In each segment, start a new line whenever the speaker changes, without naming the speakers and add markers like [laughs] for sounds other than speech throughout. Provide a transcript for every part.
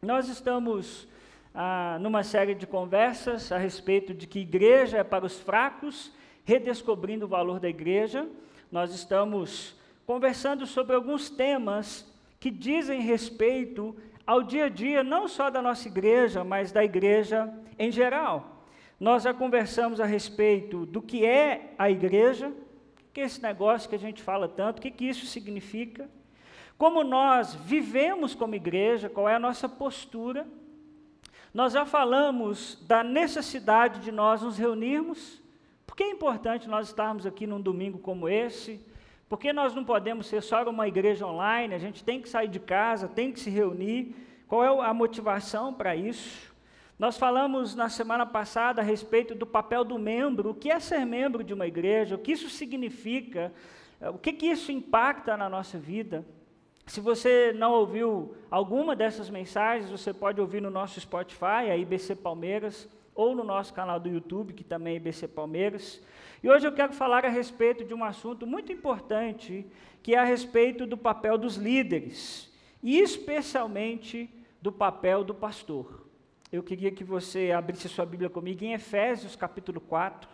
Nós estamos ah, numa série de conversas a respeito de que igreja é para os fracos, redescobrindo o valor da igreja. Nós estamos conversando sobre alguns temas que dizem respeito ao dia a dia, não só da nossa igreja, mas da igreja em geral. Nós já conversamos a respeito do que é a igreja, que é esse negócio que a gente fala tanto, o que, que isso significa, como nós vivemos como igreja, qual é a nossa postura. Nós já falamos da necessidade de nós nos reunirmos, porque é importante nós estarmos aqui num domingo como esse, porque nós não podemos ser só uma igreja online, a gente tem que sair de casa, tem que se reunir. Qual é a motivação para isso? Nós falamos na semana passada a respeito do papel do membro, o que é ser membro de uma igreja, o que isso significa, o que, que isso impacta na nossa vida. Se você não ouviu alguma dessas mensagens, você pode ouvir no nosso Spotify, a IBC Palmeiras, ou no nosso canal do YouTube, que também é IBC Palmeiras. E hoje eu quero falar a respeito de um assunto muito importante, que é a respeito do papel dos líderes, e especialmente do papel do pastor. Eu queria que você abrisse sua Bíblia comigo em Efésios capítulo 4,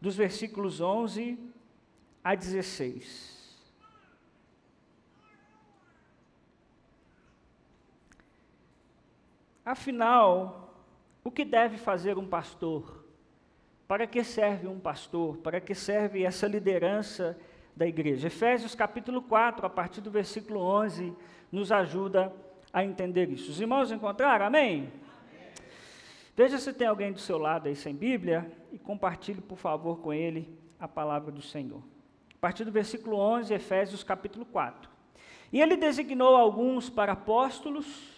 dos versículos 11 a 16. Afinal, o que deve fazer um pastor? Para que serve um pastor? Para que serve essa liderança da igreja? Efésios capítulo 4, a partir do versículo 11, nos ajuda a entender isso. Os irmãos encontraram? Amém? Veja se tem alguém do seu lado aí sem Bíblia e compartilhe, por favor, com ele a palavra do Senhor. A partir do versículo 11, Efésios capítulo 4. E ele designou alguns para apóstolos,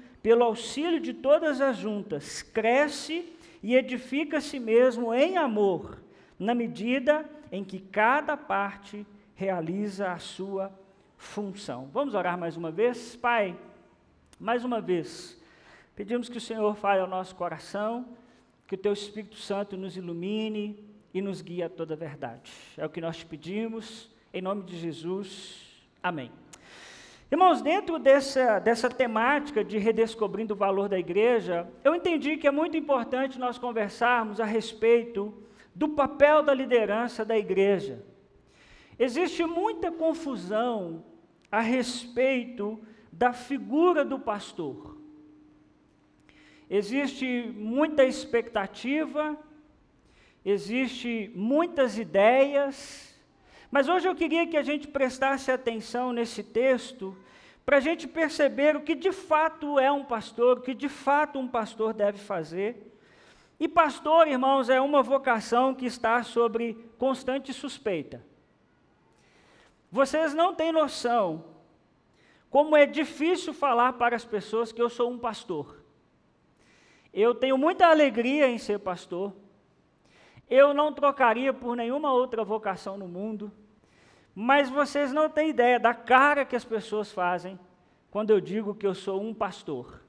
pelo auxílio de todas as juntas, cresce e edifica a si mesmo em amor na medida em que cada parte realiza a sua função. Vamos orar mais uma vez? Pai, mais uma vez, pedimos que o Senhor fale ao nosso coração, que o Teu Espírito Santo nos ilumine e nos guie a toda a verdade. É o que nós te pedimos, em nome de Jesus. Amém. Irmãos, dentro dessa, dessa temática de redescobrindo o valor da igreja, eu entendi que é muito importante nós conversarmos a respeito do papel da liderança da igreja. Existe muita confusão a respeito da figura do pastor. Existe muita expectativa, existe muitas ideias, mas hoje eu queria que a gente prestasse atenção nesse texto para a gente perceber o que de fato é um pastor, o que de fato um pastor deve fazer e pastor, irmãos, é uma vocação que está sobre constante suspeita. Vocês não têm noção como é difícil falar para as pessoas que eu sou um pastor. Eu tenho muita alegria em ser pastor. Eu não trocaria por nenhuma outra vocação no mundo. Mas vocês não têm ideia da cara que as pessoas fazem quando eu digo que eu sou um pastor.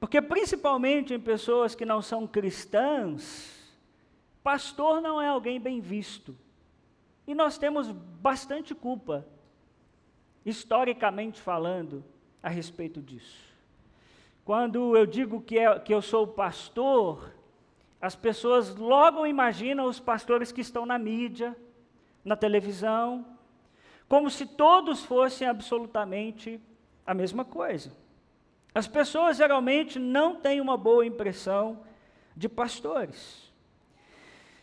Porque, principalmente em pessoas que não são cristãs, pastor não é alguém bem visto. E nós temos bastante culpa, historicamente falando, a respeito disso. Quando eu digo que, é, que eu sou pastor, as pessoas logo imaginam os pastores que estão na mídia, na televisão, como se todos fossem absolutamente a mesma coisa. As pessoas geralmente não têm uma boa impressão de pastores.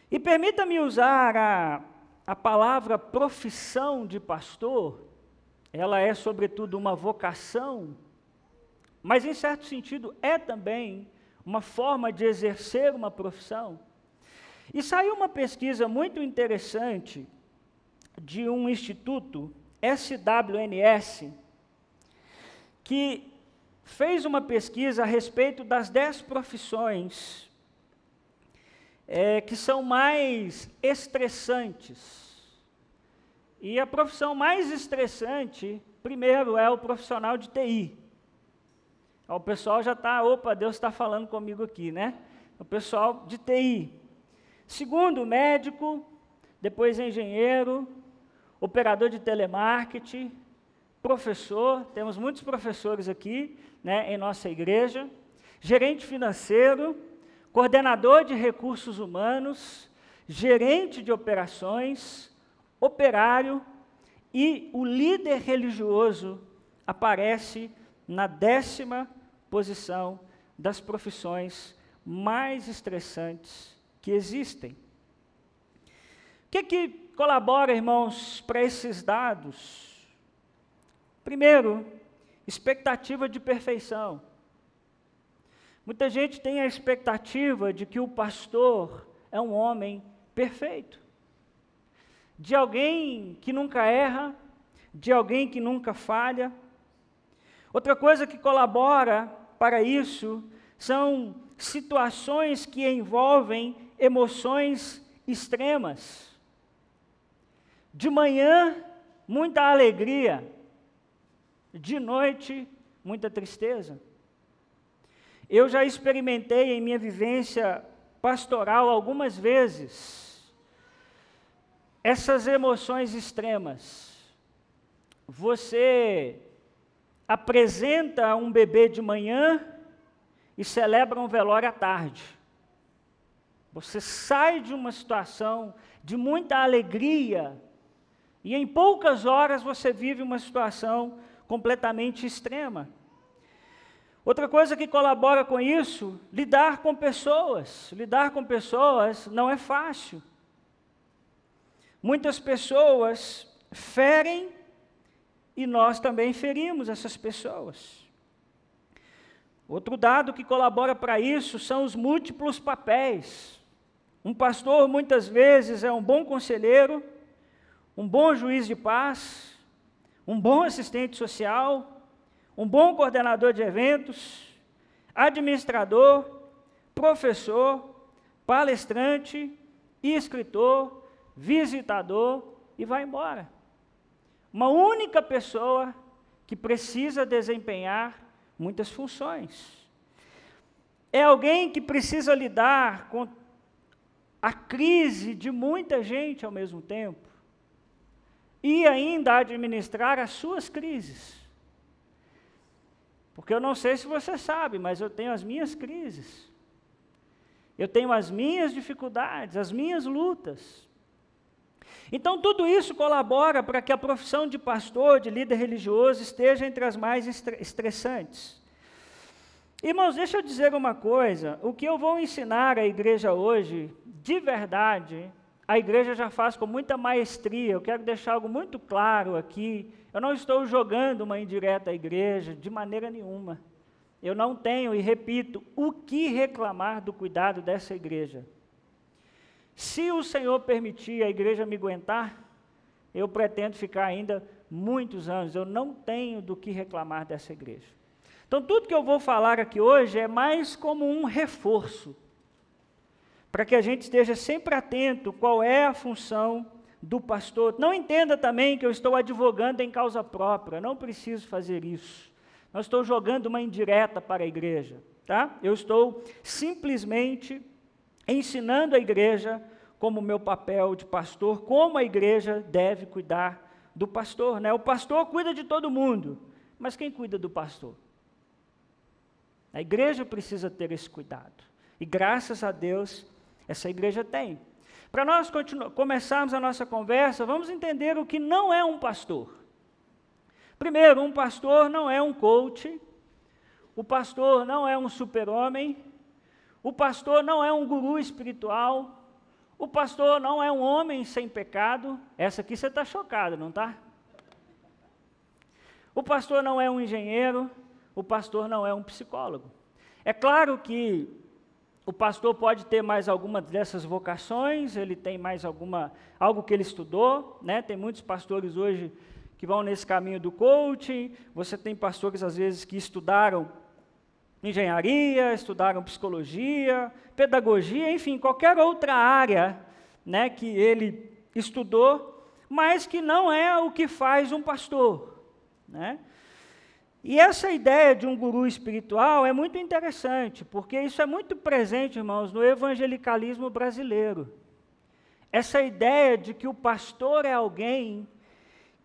E permita-me usar a, a palavra profissão de pastor, ela é sobretudo uma vocação, mas em certo sentido é também uma forma de exercer uma profissão. E saiu uma pesquisa muito interessante de um instituto, SWNS, que fez uma pesquisa a respeito das dez profissões é, que são mais estressantes. E a profissão mais estressante, primeiro, é o profissional de TI. O pessoal já está, opa, Deus está falando comigo aqui, né? O pessoal de TI. Segundo, médico, depois engenheiro, operador de telemarketing, professor, temos muitos professores aqui né, em nossa igreja, gerente financeiro, coordenador de recursos humanos, gerente de operações, operário e o líder religioso aparece na décima posição das profissões mais estressantes que existem. O que, que colabora, irmãos, para esses dados? Primeiro, expectativa de perfeição. Muita gente tem a expectativa de que o pastor é um homem perfeito, de alguém que nunca erra, de alguém que nunca falha. Outra coisa que colabora para isso são situações que envolvem emoções extremas. De manhã, muita alegria, de noite, muita tristeza. Eu já experimentei em minha vivência pastoral algumas vezes essas emoções extremas. Você apresenta um bebê de manhã e celebra um velório à tarde. Você sai de uma situação de muita alegria e em poucas horas você vive uma situação completamente extrema. Outra coisa que colabora com isso, lidar com pessoas. Lidar com pessoas não é fácil. Muitas pessoas ferem e nós também ferimos essas pessoas. Outro dado que colabora para isso são os múltiplos papéis. Um pastor muitas vezes é um bom conselheiro, um bom juiz de paz, um bom assistente social, um bom coordenador de eventos, administrador, professor, palestrante, escritor, visitador e vai embora. Uma única pessoa que precisa desempenhar muitas funções. É alguém que precisa lidar com a crise de muita gente ao mesmo tempo e ainda administrar as suas crises. Porque eu não sei se você sabe, mas eu tenho as minhas crises. Eu tenho as minhas dificuldades, as minhas lutas. Então, tudo isso colabora para que a profissão de pastor, de líder religioso, esteja entre as mais estressantes. Irmãos, deixa eu dizer uma coisa: o que eu vou ensinar à igreja hoje, de verdade, a igreja já faz com muita maestria. Eu quero deixar algo muito claro aqui. Eu não estou jogando uma indireta à igreja, de maneira nenhuma. Eu não tenho, e repito, o que reclamar do cuidado dessa igreja. Se o Senhor permitir a igreja me aguentar, eu pretendo ficar ainda muitos anos. Eu não tenho do que reclamar dessa igreja. Então, tudo que eu vou falar aqui hoje é mais como um reforço para que a gente esteja sempre atento qual é a função do pastor. Não entenda também que eu estou advogando em causa própria, não preciso fazer isso. Não estou jogando uma indireta para a igreja, tá? Eu estou simplesmente ensinando a igreja como meu papel de pastor, como a igreja deve cuidar do pastor, né? O pastor cuida de todo mundo, mas quem cuida do pastor? A igreja precisa ter esse cuidado. E graças a Deus, essa igreja tem. Para nós começarmos a nossa conversa, vamos entender o que não é um pastor. Primeiro, um pastor não é um coach, o pastor não é um super-homem, o pastor não é um guru espiritual, o pastor não é um homem sem pecado. Essa aqui você está chocado, não está? O pastor não é um engenheiro, o pastor não é um psicólogo. É claro que o pastor pode ter mais alguma dessas vocações, ele tem mais alguma algo que ele estudou, né? Tem muitos pastores hoje que vão nesse caminho do coaching. Você tem pastores às vezes que estudaram engenharia, estudaram psicologia, pedagogia, enfim, qualquer outra área, né, que ele estudou, mas que não é o que faz um pastor, né? E essa ideia de um guru espiritual é muito interessante, porque isso é muito presente, irmãos, no evangelicalismo brasileiro. Essa ideia de que o pastor é alguém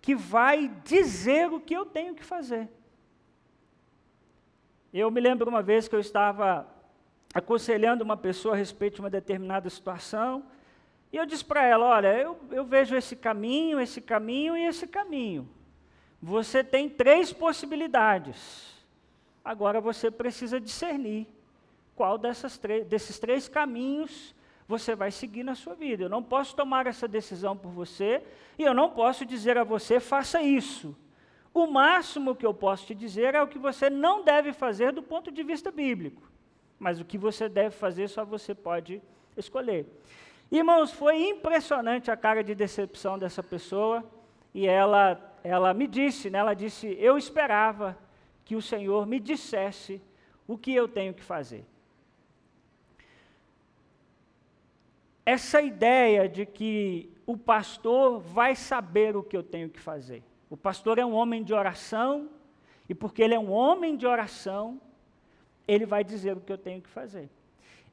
que vai dizer o que eu tenho que fazer. Eu me lembro uma vez que eu estava aconselhando uma pessoa a respeito de uma determinada situação, e eu disse para ela: Olha, eu, eu vejo esse caminho, esse caminho e esse caminho. Você tem três possibilidades. Agora você precisa discernir qual desses três caminhos você vai seguir na sua vida. Eu não posso tomar essa decisão por você e eu não posso dizer a você, faça isso. O máximo que eu posso te dizer é o que você não deve fazer do ponto de vista bíblico. Mas o que você deve fazer só você pode escolher. Irmãos, foi impressionante a cara de decepção dessa pessoa e ela ela me disse, né, ela disse: Eu esperava que o Senhor me dissesse o que eu tenho que fazer. Essa ideia de que o pastor vai saber o que eu tenho que fazer. O pastor é um homem de oração, e porque ele é um homem de oração, ele vai dizer o que eu tenho que fazer.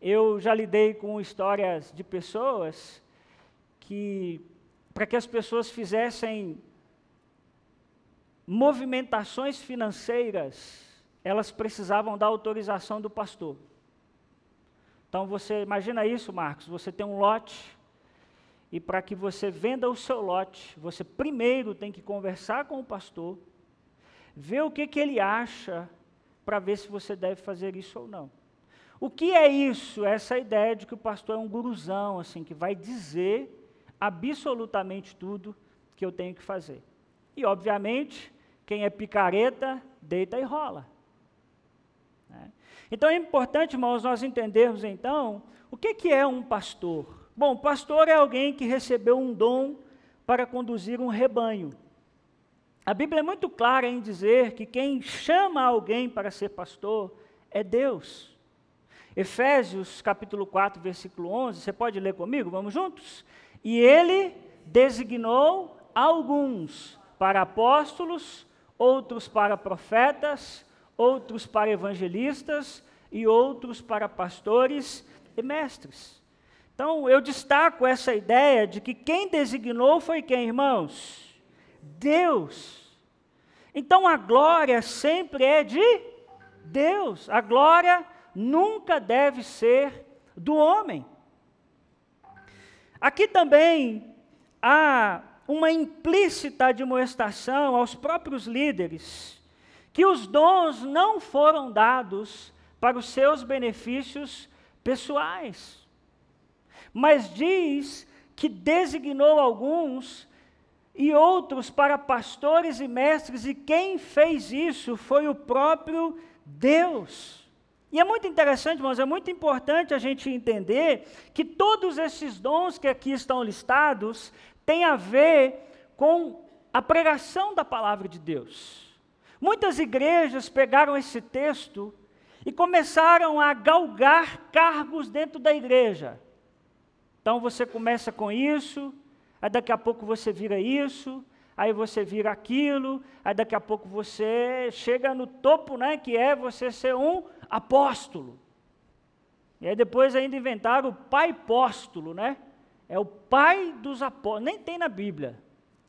Eu já lidei com histórias de pessoas que, para que as pessoas fizessem movimentações financeiras, elas precisavam da autorização do pastor. Então você imagina isso, Marcos, você tem um lote e para que você venda o seu lote, você primeiro tem que conversar com o pastor, ver o que, que ele acha para ver se você deve fazer isso ou não. O que é isso? Essa ideia de que o pastor é um guruzão, assim, que vai dizer absolutamente tudo que eu tenho que fazer. E, obviamente, quem é picareta, deita e rola. Né? Então é importante, irmãos, nós entendermos então o que, que é um pastor. Bom, pastor é alguém que recebeu um dom para conduzir um rebanho. A Bíblia é muito clara em dizer que quem chama alguém para ser pastor é Deus. Efésios capítulo 4, versículo 11, você pode ler comigo? Vamos juntos? E ele designou alguns para apóstolos, outros para profetas, outros para evangelistas e outros para pastores e mestres. Então, eu destaco essa ideia de que quem designou foi quem, irmãos? Deus. Então, a glória sempre é de Deus. A glória nunca deve ser do homem. Aqui também há uma implícita admoestação aos próprios líderes que os dons não foram dados para os seus benefícios pessoais, mas diz que designou alguns e outros para pastores e mestres, e quem fez isso foi o próprio Deus. E é muito interessante, irmãos, é muito importante a gente entender que todos esses dons que aqui estão listados tem a ver com a pregação da palavra de Deus. Muitas igrejas pegaram esse texto e começaram a galgar cargos dentro da igreja. Então você começa com isso, aí daqui a pouco você vira isso, aí você vira aquilo, aí daqui a pouco você chega no topo, né, que é você ser um apóstolo. E aí depois ainda inventaram o pai apóstolo, né? É o pai dos apóstolos, nem tem na Bíblia,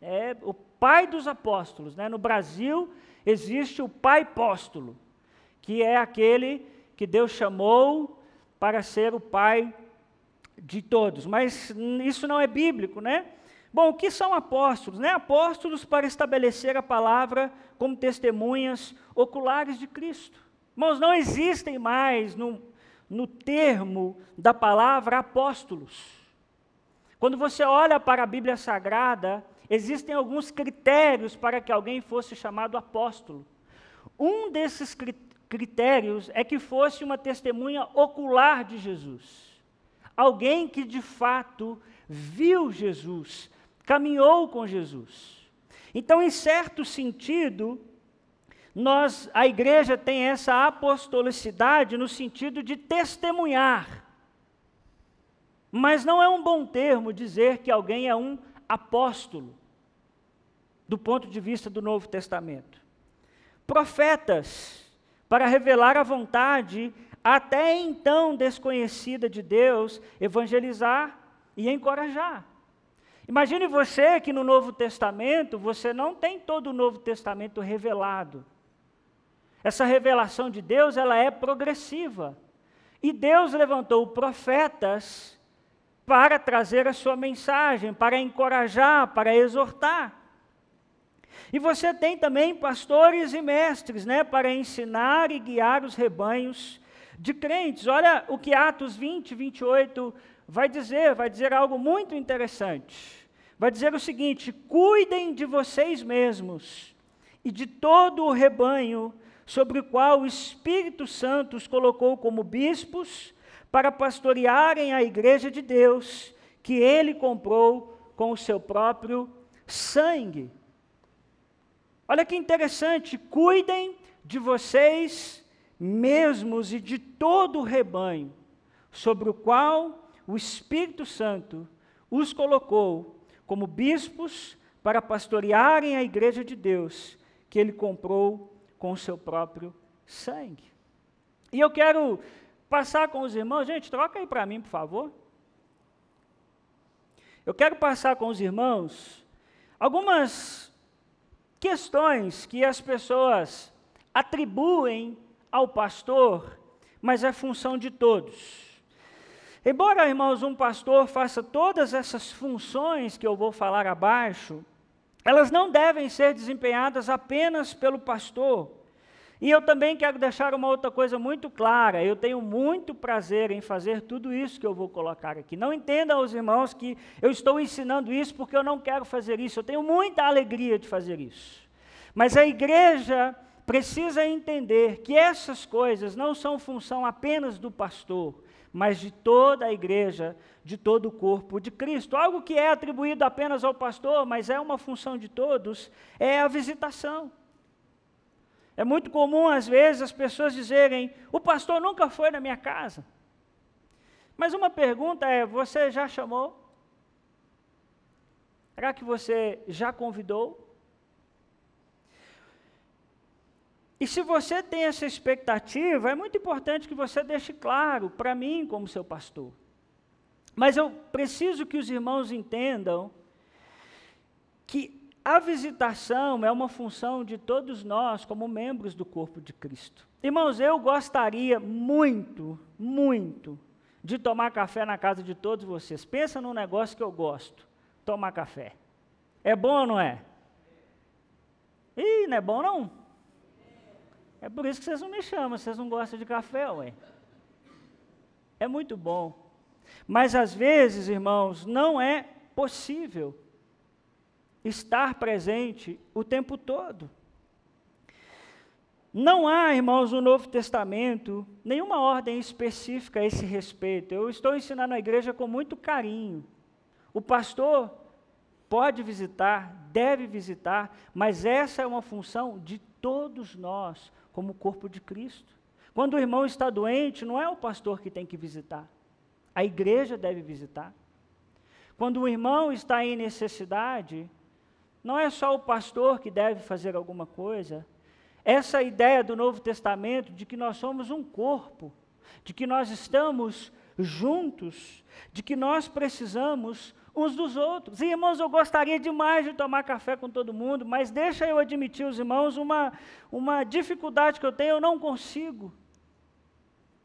é o pai dos apóstolos. Né? No Brasil existe o pai apóstolo, que é aquele que Deus chamou para ser o pai de todos. Mas isso não é bíblico, né? Bom, o que são apóstolos? Né? Apóstolos para estabelecer a palavra como testemunhas oculares de Cristo. Irmãos, não existem mais no, no termo da palavra apóstolos. Quando você olha para a Bíblia Sagrada, existem alguns critérios para que alguém fosse chamado apóstolo. Um desses critérios é que fosse uma testemunha ocular de Jesus. Alguém que de fato viu Jesus, caminhou com Jesus. Então, em certo sentido, nós, a igreja tem essa apostolicidade no sentido de testemunhar. Mas não é um bom termo dizer que alguém é um apóstolo, do ponto de vista do Novo Testamento. Profetas, para revelar a vontade até então desconhecida de Deus, evangelizar e encorajar. Imagine você que no Novo Testamento você não tem todo o Novo Testamento revelado. Essa revelação de Deus, ela é progressiva. E Deus levantou profetas para trazer a sua mensagem, para encorajar, para exortar. E você tem também pastores e mestres, né, para ensinar e guiar os rebanhos de crentes. Olha o que Atos 20, 28 vai dizer, vai dizer algo muito interessante. Vai dizer o seguinte: cuidem de vocês mesmos e de todo o rebanho sobre o qual o Espírito Santo os colocou como bispos para pastorearem a igreja de Deus, que ele comprou com o seu próprio sangue. Olha que interessante, cuidem de vocês mesmos e de todo o rebanho, sobre o qual o Espírito Santo os colocou como bispos para pastorearem a igreja de Deus, que ele comprou com o seu próprio sangue. E eu quero passar com os irmãos, gente, troca aí para mim, por favor. Eu quero passar com os irmãos algumas questões que as pessoas atribuem ao pastor, mas é função de todos. Embora, irmãos, um pastor faça todas essas funções que eu vou falar abaixo, elas não devem ser desempenhadas apenas pelo pastor, e eu também quero deixar uma outra coisa muito clara. Eu tenho muito prazer em fazer tudo isso que eu vou colocar aqui. Não entendam os irmãos que eu estou ensinando isso porque eu não quero fazer isso. Eu tenho muita alegria de fazer isso. Mas a igreja precisa entender que essas coisas não são função apenas do pastor, mas de toda a igreja, de todo o corpo de Cristo. Algo que é atribuído apenas ao pastor, mas é uma função de todos, é a visitação. É muito comum, às vezes, as pessoas dizerem: o pastor nunca foi na minha casa. Mas uma pergunta é: você já chamou? Será que você já convidou? E se você tem essa expectativa, é muito importante que você deixe claro para mim, como seu pastor. Mas eu preciso que os irmãos entendam que a visitação é uma função de todos nós como membros do corpo de Cristo. Irmãos, eu gostaria muito, muito de tomar café na casa de todos vocês. Pensa num negócio que eu gosto: tomar café. É bom ou não é? Ih, não é bom não? É por isso que vocês não me chamam, vocês não gostam de café, ué. É muito bom. Mas às vezes, irmãos, não é possível estar presente o tempo todo. Não há, irmãos, no Novo Testamento nenhuma ordem específica a esse respeito. Eu estou ensinando a igreja com muito carinho. O pastor pode visitar, deve visitar, mas essa é uma função de todos nós, como corpo de Cristo. Quando o irmão está doente, não é o pastor que tem que visitar, a igreja deve visitar. Quando o irmão está em necessidade, não é só o pastor que deve fazer alguma coisa. Essa ideia do Novo Testamento de que nós somos um corpo, de que nós estamos juntos, de que nós precisamos uns dos outros. E, irmãos, eu gostaria demais de tomar café com todo mundo, mas deixa eu admitir, os irmãos, uma, uma dificuldade que eu tenho, eu não consigo.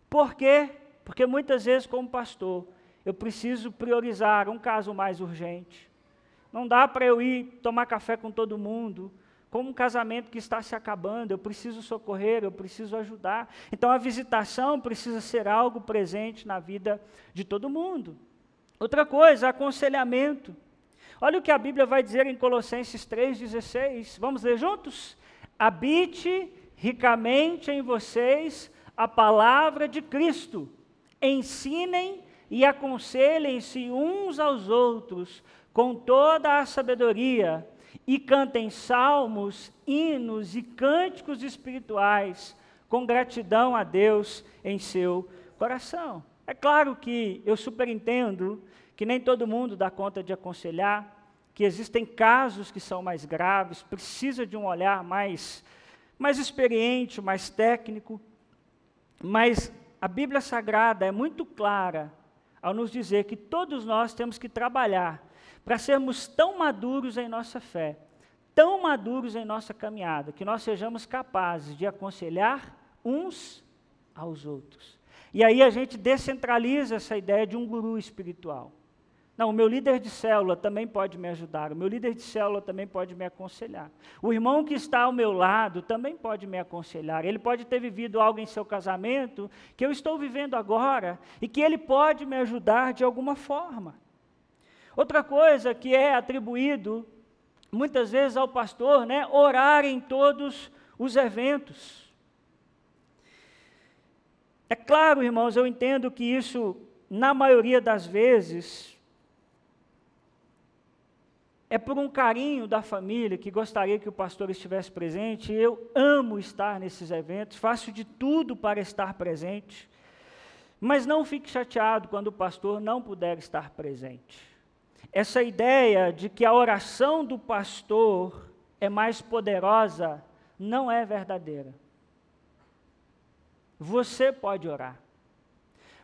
Por quê? Porque muitas vezes, como pastor, eu preciso priorizar um caso mais urgente. Não dá para eu ir tomar café com todo mundo como um casamento que está se acabando, eu preciso socorrer, eu preciso ajudar. Então a visitação precisa ser algo presente na vida de todo mundo. Outra coisa, aconselhamento. Olha o que a Bíblia vai dizer em Colossenses 3,16. Vamos ler juntos? Habite ricamente em vocês a palavra de Cristo. Ensinem e aconselhem-se uns aos outros com toda a sabedoria e cantem salmos, hinos e cânticos espirituais com gratidão a Deus em seu coração. É claro que eu superentendo que nem todo mundo dá conta de aconselhar, que existem casos que são mais graves, precisa de um olhar mais, mais experiente, mais técnico, mas a Bíblia Sagrada é muito clara ao nos dizer que todos nós temos que trabalhar para sermos tão maduros em nossa fé, tão maduros em nossa caminhada, que nós sejamos capazes de aconselhar uns aos outros. E aí a gente descentraliza essa ideia de um guru espiritual. Não, o meu líder de célula também pode me ajudar, o meu líder de célula também pode me aconselhar. O irmão que está ao meu lado também pode me aconselhar. Ele pode ter vivido algo em seu casamento que eu estou vivendo agora e que ele pode me ajudar de alguma forma. Outra coisa que é atribuído muitas vezes ao pastor, né, orar em todos os eventos. É claro, irmãos, eu entendo que isso, na maioria das vezes, é por um carinho da família que gostaria que o pastor estivesse presente. Eu amo estar nesses eventos, faço de tudo para estar presente. Mas não fique chateado quando o pastor não puder estar presente essa ideia de que a oração do pastor é mais poderosa não é verdadeira. Você pode orar.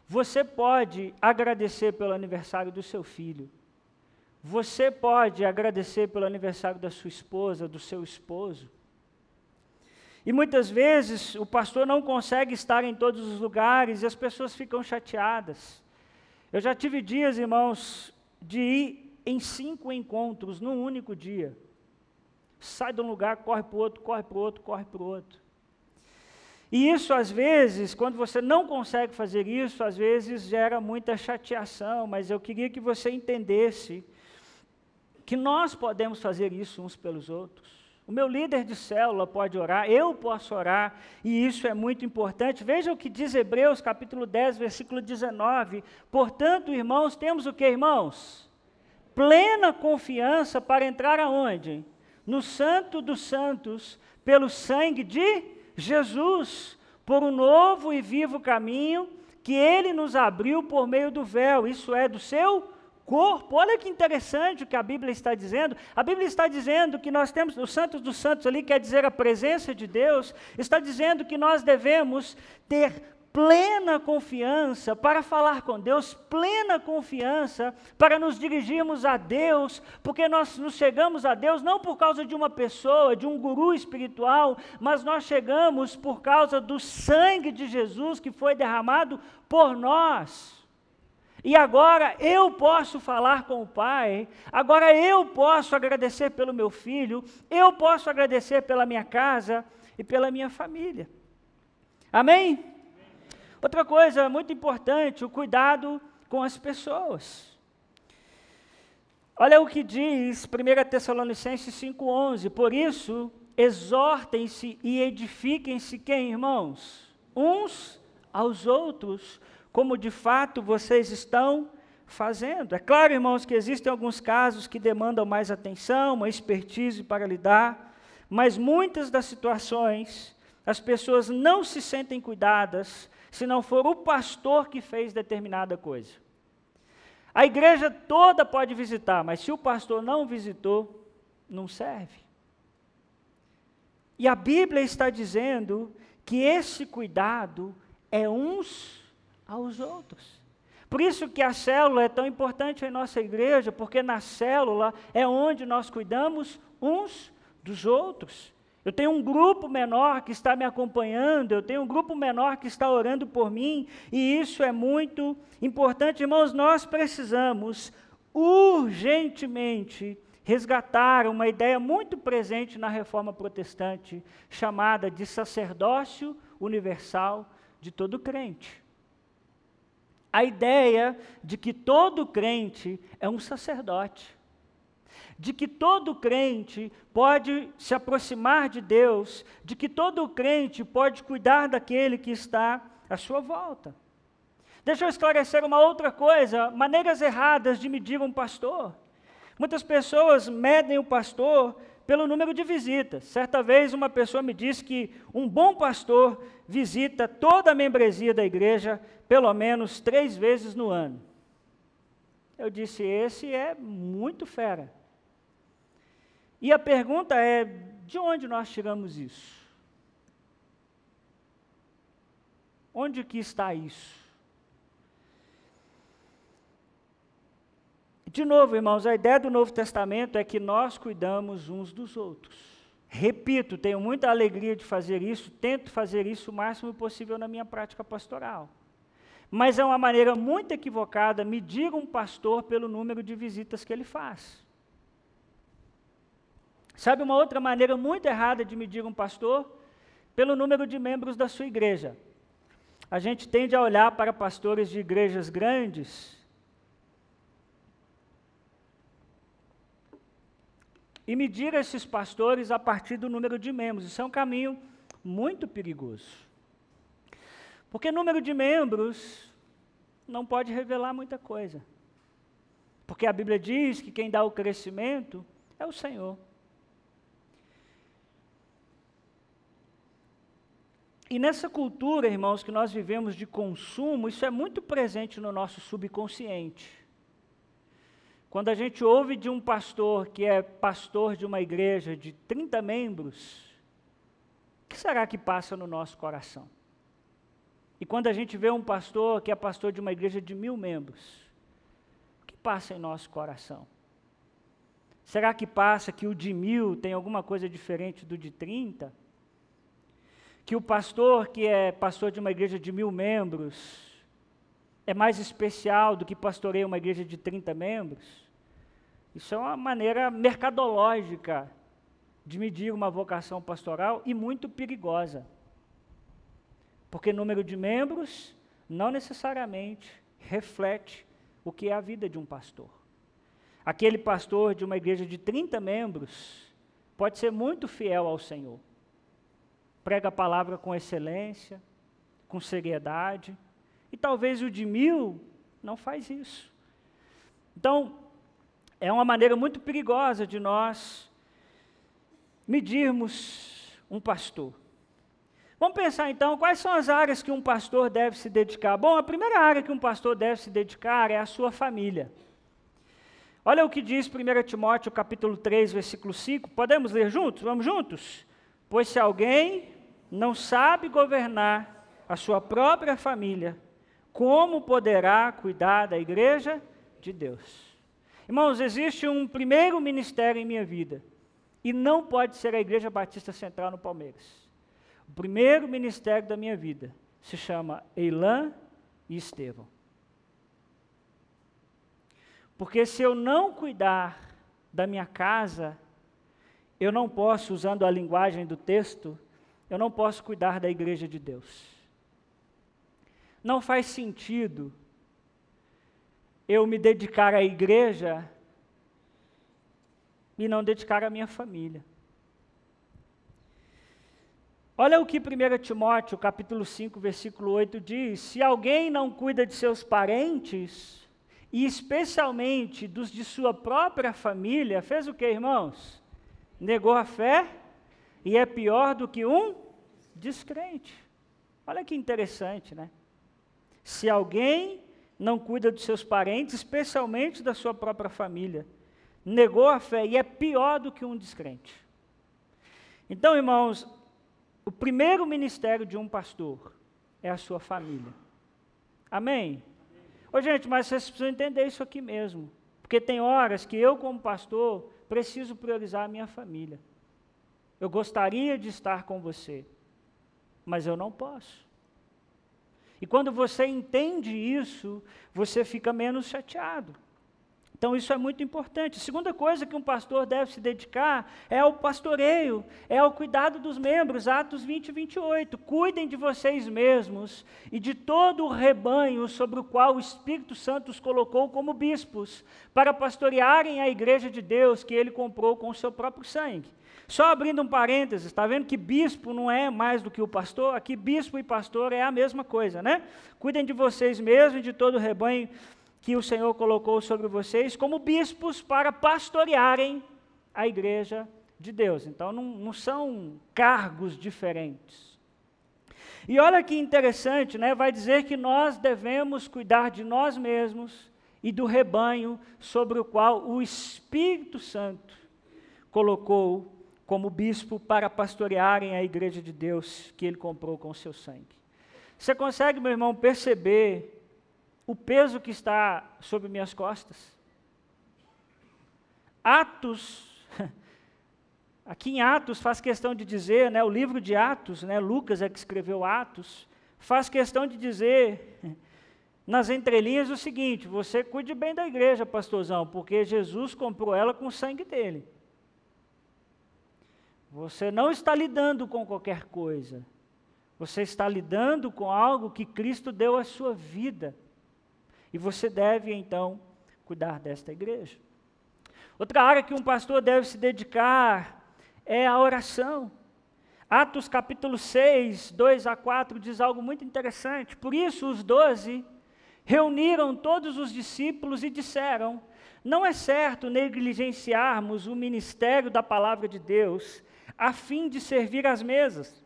Você pode agradecer pelo aniversário do seu filho. Você pode agradecer pelo aniversário da sua esposa, do seu esposo. E muitas vezes o pastor não consegue estar em todos os lugares e as pessoas ficam chateadas. Eu já tive dias, irmãos, de ir em cinco encontros num único dia. Sai de um lugar, corre para o outro, corre para o outro, corre para o outro. E isso, às vezes, quando você não consegue fazer isso, às vezes gera muita chateação, mas eu queria que você entendesse que nós podemos fazer isso uns pelos outros. O meu líder de célula pode orar, eu posso orar, e isso é muito importante. Veja o que diz Hebreus, capítulo 10, versículo 19. Portanto, irmãos, temos o que, irmãos? Plena confiança para entrar aonde? No Santo dos Santos, pelo sangue de Jesus, por um novo e vivo caminho que ele nos abriu por meio do véu, isso é, do seu corpo. Olha que interessante o que a Bíblia está dizendo. A Bíblia está dizendo que nós temos, o Santos dos Santos ali quer dizer a presença de Deus, está dizendo que nós devemos ter plena confiança para falar com Deus, plena confiança para nos dirigirmos a Deus, porque nós nos chegamos a Deus não por causa de uma pessoa, de um guru espiritual, mas nós chegamos por causa do sangue de Jesus que foi derramado por nós. E agora eu posso falar com o Pai, agora eu posso agradecer pelo meu filho, eu posso agradecer pela minha casa e pela minha família. Amém? Outra coisa muito importante, o cuidado com as pessoas. Olha o que diz 1 Tessalonicenses 5,11: Por isso, exortem-se e edifiquem-se quem, irmãos? Uns aos outros, como de fato vocês estão fazendo. É claro, irmãos, que existem alguns casos que demandam mais atenção, uma expertise para lidar, mas muitas das situações as pessoas não se sentem cuidadas se não for o pastor que fez determinada coisa. A igreja toda pode visitar, mas se o pastor não visitou, não serve. E a Bíblia está dizendo que esse cuidado é uns aos outros. Por isso que a célula é tão importante em nossa igreja, porque na célula é onde nós cuidamos uns dos outros. Eu tenho um grupo menor que está me acompanhando, eu tenho um grupo menor que está orando por mim, e isso é muito importante, irmãos. Nós precisamos urgentemente resgatar uma ideia muito presente na reforma protestante, chamada de sacerdócio universal de todo crente. A ideia de que todo crente é um sacerdote, de que todo crente pode se aproximar de Deus, de que todo crente pode cuidar daquele que está à sua volta. Deixa eu esclarecer uma outra coisa: maneiras erradas de medir um pastor. Muitas pessoas medem o pastor pelo número de visitas. Certa vez, uma pessoa me disse que um bom pastor visita toda a membresia da igreja pelo menos três vezes no ano. Eu disse: esse é muito fera. E a pergunta é: de onde nós tiramos isso? Onde que está isso? De novo, irmãos, a ideia do Novo Testamento é que nós cuidamos uns dos outros. Repito, tenho muita alegria de fazer isso, tento fazer isso o máximo possível na minha prática pastoral. Mas é uma maneira muito equivocada medir um pastor pelo número de visitas que ele faz. Sabe uma outra maneira muito errada de medir um pastor? Pelo número de membros da sua igreja. A gente tende a olhar para pastores de igrejas grandes e medir esses pastores a partir do número de membros. Isso é um caminho muito perigoso. Porque número de membros não pode revelar muita coisa. Porque a Bíblia diz que quem dá o crescimento é o Senhor. E nessa cultura, irmãos, que nós vivemos de consumo, isso é muito presente no nosso subconsciente. Quando a gente ouve de um pastor que é pastor de uma igreja de 30 membros, o que será que passa no nosso coração? E quando a gente vê um pastor que é pastor de uma igreja de mil membros, o que passa em nosso coração? Será que passa que o de mil tem alguma coisa diferente do de 30? Que o pastor que é pastor de uma igreja de mil membros é mais especial do que pastoreia uma igreja de 30 membros? Isso é uma maneira mercadológica de medir uma vocação pastoral e muito perigosa. Porque número de membros não necessariamente reflete o que é a vida de um pastor. Aquele pastor de uma igreja de 30 membros pode ser muito fiel ao Senhor. Prega a palavra com excelência, com seriedade, e talvez o de mil não faz isso. Então, é uma maneira muito perigosa de nós medirmos um pastor. Vamos pensar então quais são as áreas que um pastor deve se dedicar. Bom, a primeira área que um pastor deve se dedicar é a sua família. Olha o que diz 1 Timóteo capítulo 3, versículo 5. Podemos ler juntos? Vamos juntos? Pois se alguém não sabe governar a sua própria família, como poderá cuidar da igreja de Deus? Irmãos, existe um primeiro ministério em minha vida, e não pode ser a Igreja Batista Central no Palmeiras. O primeiro ministério da minha vida se chama Eilan e Estevão. Porque se eu não cuidar da minha casa, eu não posso, usando a linguagem do texto, eu não posso cuidar da igreja de Deus. Não faz sentido eu me dedicar à igreja e não dedicar à minha família. Olha o que 1 Timóteo, capítulo 5, versículo 8 diz: Se alguém não cuida de seus parentes, e especialmente dos de sua própria família, fez o que, irmãos? Negou a fé e é pior do que um descrente. Olha que interessante, né? Se alguém não cuida dos seus parentes, especialmente da sua própria família, negou a fé e é pior do que um descrente. Então, irmãos, o primeiro ministério de um pastor é a sua família. Amém? Ô, gente, mas vocês precisam entender isso aqui mesmo. Porque tem horas que eu, como pastor, preciso priorizar a minha família. Eu gostaria de estar com você, mas eu não posso. E quando você entende isso, você fica menos chateado. Então, isso é muito importante. A segunda coisa que um pastor deve se dedicar é ao pastoreio, é ao cuidado dos membros. Atos 20 e 28. Cuidem de vocês mesmos e de todo o rebanho sobre o qual o Espírito Santo os colocou como bispos, para pastorearem a igreja de Deus que ele comprou com o seu próprio sangue. Só abrindo um parênteses, está vendo que bispo não é mais do que o pastor? Aqui, bispo e pastor é a mesma coisa, né? Cuidem de vocês mesmos e de todo o rebanho que o Senhor colocou sobre vocês como bispos para pastorearem a igreja de Deus. Então, não, não são cargos diferentes. E olha que interessante, né? Vai dizer que nós devemos cuidar de nós mesmos e do rebanho sobre o qual o Espírito Santo colocou como bispo para pastorearem a igreja de Deus que ele comprou com o seu sangue. Você consegue, meu irmão, perceber o peso que está sobre minhas costas. Atos, [laughs] aqui em Atos faz questão de dizer, né, o livro de Atos, né, Lucas é que escreveu Atos, faz questão de dizer [laughs] nas entrelinhas o seguinte: você cuide bem da igreja, pastorzão, porque Jesus comprou ela com o sangue dele. Você não está lidando com qualquer coisa. Você está lidando com algo que Cristo deu à sua vida. E você deve, então, cuidar desta igreja. Outra área que um pastor deve se dedicar é a oração. Atos capítulo 6, 2 a 4 diz algo muito interessante. Por isso, os doze reuniram todos os discípulos e disseram: Não é certo negligenciarmos o ministério da palavra de Deus a fim de servir às mesas.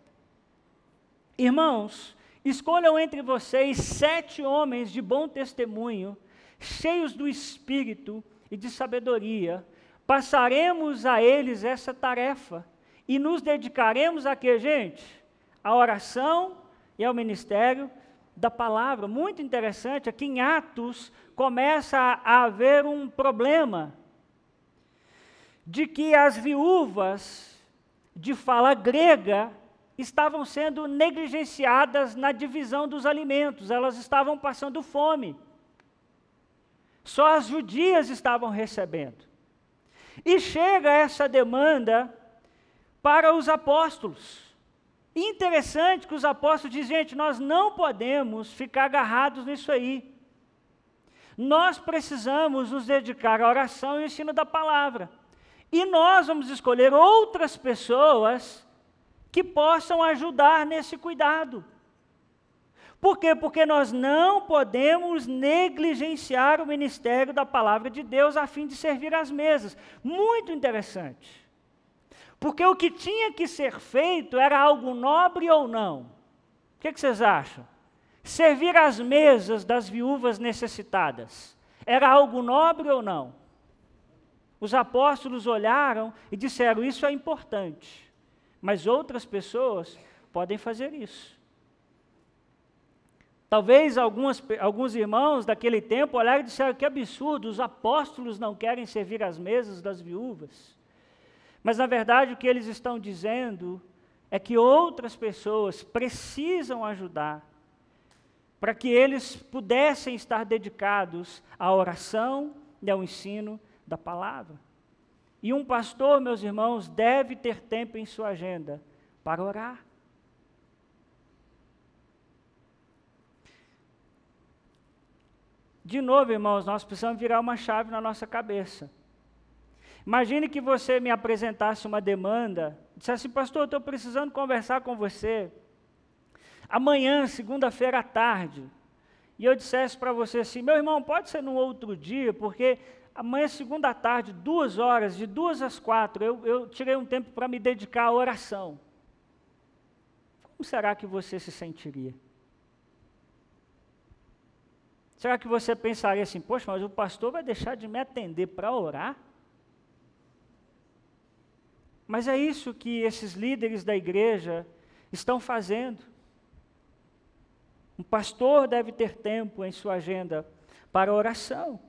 Irmãos, Escolham entre vocês sete homens de bom testemunho, cheios do espírito e de sabedoria. Passaremos a eles essa tarefa e nos dedicaremos a quê, gente? A oração e ao ministério da palavra. Muito interessante, aqui em Atos começa a haver um problema de que as viúvas de fala grega estavam sendo negligenciadas na divisão dos alimentos, elas estavam passando fome. Só as judias estavam recebendo. E chega essa demanda para os apóstolos. Interessante que os apóstolos dizem, gente, nós não podemos ficar agarrados nisso aí. Nós precisamos nos dedicar à oração e ao ensino da palavra. E nós vamos escolher outras pessoas que possam ajudar nesse cuidado. Por quê? Porque nós não podemos negligenciar o ministério da palavra de Deus a fim de servir às mesas. Muito interessante. Porque o que tinha que ser feito era algo nobre ou não? O que, que vocês acham? Servir às mesas das viúvas necessitadas. Era algo nobre ou não? Os apóstolos olharam e disseram: Isso é importante mas outras pessoas podem fazer isso. Talvez algumas, alguns irmãos daquele tempo olharam e disseram que absurdo, os apóstolos não querem servir às mesas das viúvas. Mas na verdade o que eles estão dizendo é que outras pessoas precisam ajudar para que eles pudessem estar dedicados à oração e ao ensino da palavra. E um pastor, meus irmãos, deve ter tempo em sua agenda para orar. De novo, irmãos, nós precisamos virar uma chave na nossa cabeça. Imagine que você me apresentasse uma demanda, dissesse pastor, estou precisando conversar com você. Amanhã, segunda-feira à tarde. E eu dissesse para você assim, meu irmão, pode ser num outro dia, porque amanhã, segunda tarde, duas horas, de duas às quatro, eu, eu tirei um tempo para me dedicar à oração. Como será que você se sentiria? Será que você pensaria assim, poxa, mas o pastor vai deixar de me atender para orar? Mas é isso que esses líderes da igreja estão fazendo. Um pastor deve ter tempo em sua agenda para oração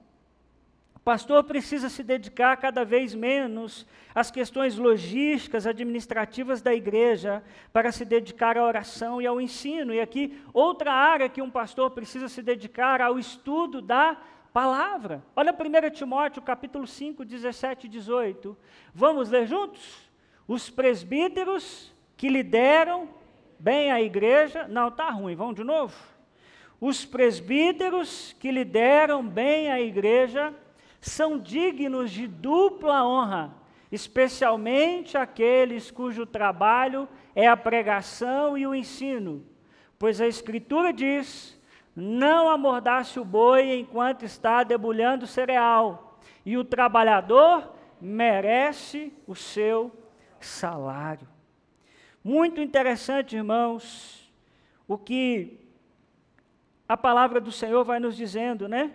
pastor precisa se dedicar cada vez menos às questões logísticas, administrativas da igreja, para se dedicar à oração e ao ensino. E aqui, outra área que um pastor precisa se dedicar ao estudo da palavra. Olha 1 Timóteo capítulo 5, 17 e 18. Vamos ler juntos? Os presbíteros que lideram bem a igreja. Não, está ruim, vamos de novo? Os presbíteros que lideram bem a igreja são dignos de dupla honra, especialmente aqueles cujo trabalho é a pregação e o ensino. Pois a Escritura diz: não amordace o boi enquanto está debulhando o cereal, e o trabalhador merece o seu salário. Muito interessante, irmãos, o que a palavra do Senhor vai nos dizendo, né?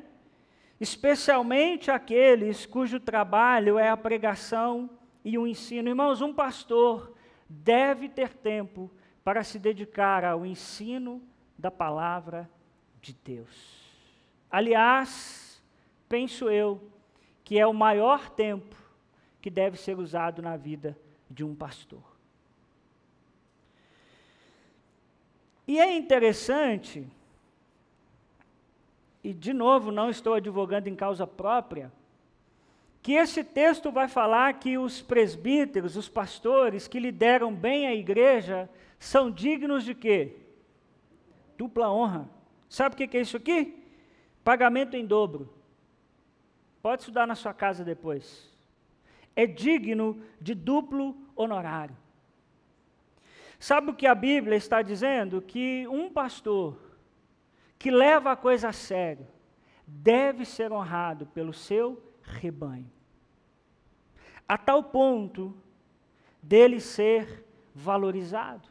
Especialmente aqueles cujo trabalho é a pregação e o ensino. Irmãos, um pastor deve ter tempo para se dedicar ao ensino da palavra de Deus. Aliás, penso eu que é o maior tempo que deve ser usado na vida de um pastor. E é interessante, e de novo não estou advogando em causa própria, que esse texto vai falar que os presbíteros, os pastores que lideram bem a igreja, são dignos de quê? Dupla honra. Sabe o que é isso aqui? Pagamento em dobro. Pode estudar na sua casa depois. É digno de duplo honorário. Sabe o que a Bíblia está dizendo? Que um pastor que leva a coisa a sério deve ser honrado pelo seu rebanho. A tal ponto dele ser valorizado.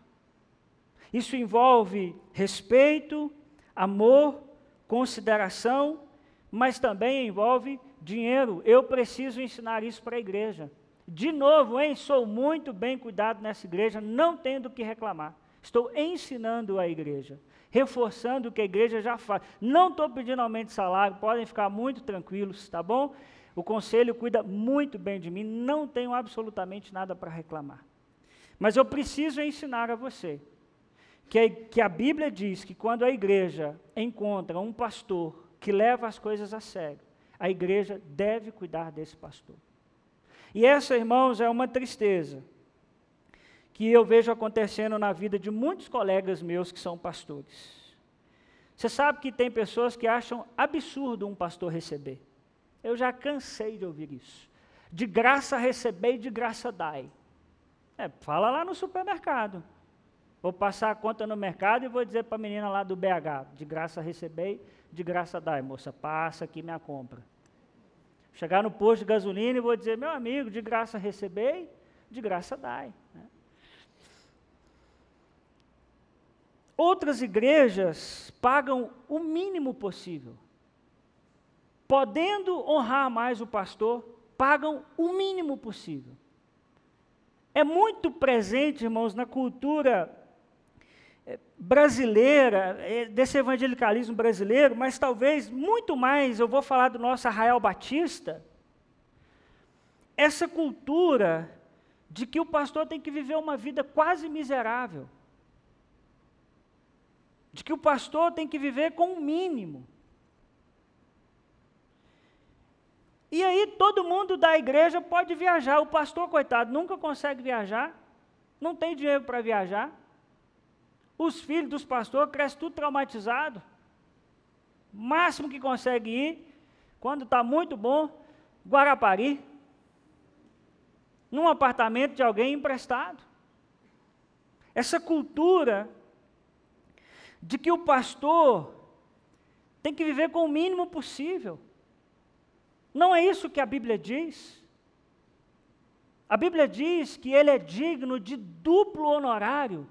Isso envolve respeito, amor, consideração, mas também envolve dinheiro. Eu preciso ensinar isso para a igreja. De novo, hein? Sou muito bem cuidado nessa igreja, não tenho do que reclamar. Estou ensinando a igreja, reforçando o que a igreja já faz. Não estou pedindo aumento de salário, podem ficar muito tranquilos, tá bom? O conselho cuida muito bem de mim, não tenho absolutamente nada para reclamar. Mas eu preciso ensinar a você que a, que a Bíblia diz que quando a igreja encontra um pastor que leva as coisas a sério, a igreja deve cuidar desse pastor. E essa, irmãos, é uma tristeza que eu vejo acontecendo na vida de muitos colegas meus que são pastores. Você sabe que tem pessoas que acham absurdo um pastor receber. Eu já cansei de ouvir isso. De graça receber e de graça dai. É, fala lá no supermercado. Vou passar a conta no mercado e vou dizer para a menina lá do BH, de graça receber, de graça dai, moça, passa aqui minha compra. Chegar no posto de gasolina e vou dizer, meu amigo, de graça receber, de graça dai. Outras igrejas pagam o mínimo possível. Podendo honrar mais o pastor, pagam o mínimo possível. É muito presente, irmãos, na cultura brasileira, é, desse evangelicalismo brasileiro, mas talvez muito mais, eu vou falar do nosso Arraial Batista, essa cultura de que o pastor tem que viver uma vida quase miserável, de que o pastor tem que viver com o mínimo. E aí todo mundo da igreja pode viajar, o pastor, coitado, nunca consegue viajar, não tem dinheiro para viajar. Os filhos dos pastores crescem tudo traumatizado. Máximo que consegue ir, quando está muito bom, Guarapari. Num apartamento de alguém emprestado. Essa cultura de que o pastor tem que viver com o mínimo possível. Não é isso que a Bíblia diz. A Bíblia diz que ele é digno de duplo honorário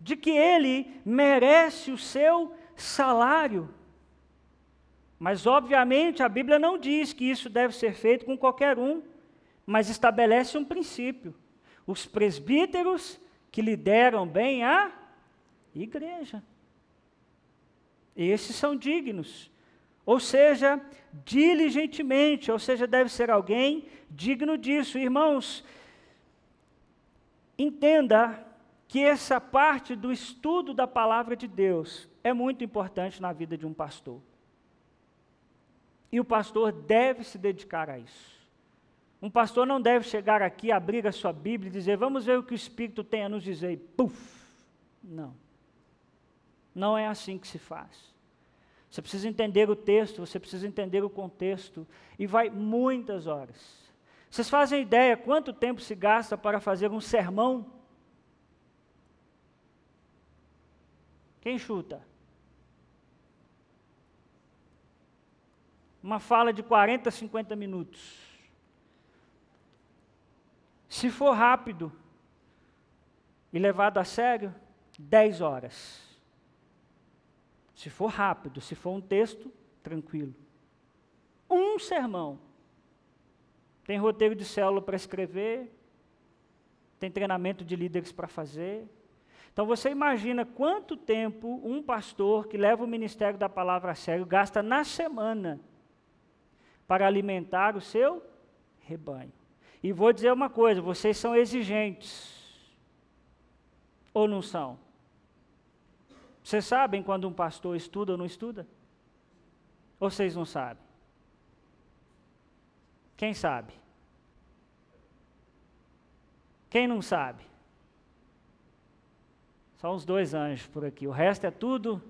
de que ele merece o seu salário. Mas, obviamente, a Bíblia não diz que isso deve ser feito com qualquer um, mas estabelece um princípio. Os presbíteros que lideram bem a igreja. Esses são dignos. Ou seja, diligentemente, ou seja, deve ser alguém digno disso. Irmãos, entenda que essa parte do estudo da palavra de Deus é muito importante na vida de um pastor. E o pastor deve se dedicar a isso. Um pastor não deve chegar aqui, abrir a sua Bíblia e dizer, vamos ver o que o Espírito tem a nos dizer, e puf! Não. Não é assim que se faz. Você precisa entender o texto, você precisa entender o contexto, e vai muitas horas. Vocês fazem ideia quanto tempo se gasta para fazer um sermão? Quem chuta? Uma fala de 40, 50 minutos. Se for rápido e levado a sério, 10 horas. Se for rápido, se for um texto, tranquilo. Um sermão. Tem roteiro de célula para escrever, tem treinamento de líderes para fazer. Então você imagina quanto tempo um pastor que leva o ministério da palavra a sério gasta na semana para alimentar o seu rebanho. E vou dizer uma coisa: vocês são exigentes. Ou não são? Vocês sabem quando um pastor estuda ou não estuda? Ou vocês não sabem? Quem sabe? Quem não sabe? Só uns dois anjos por aqui. O resto é tudo,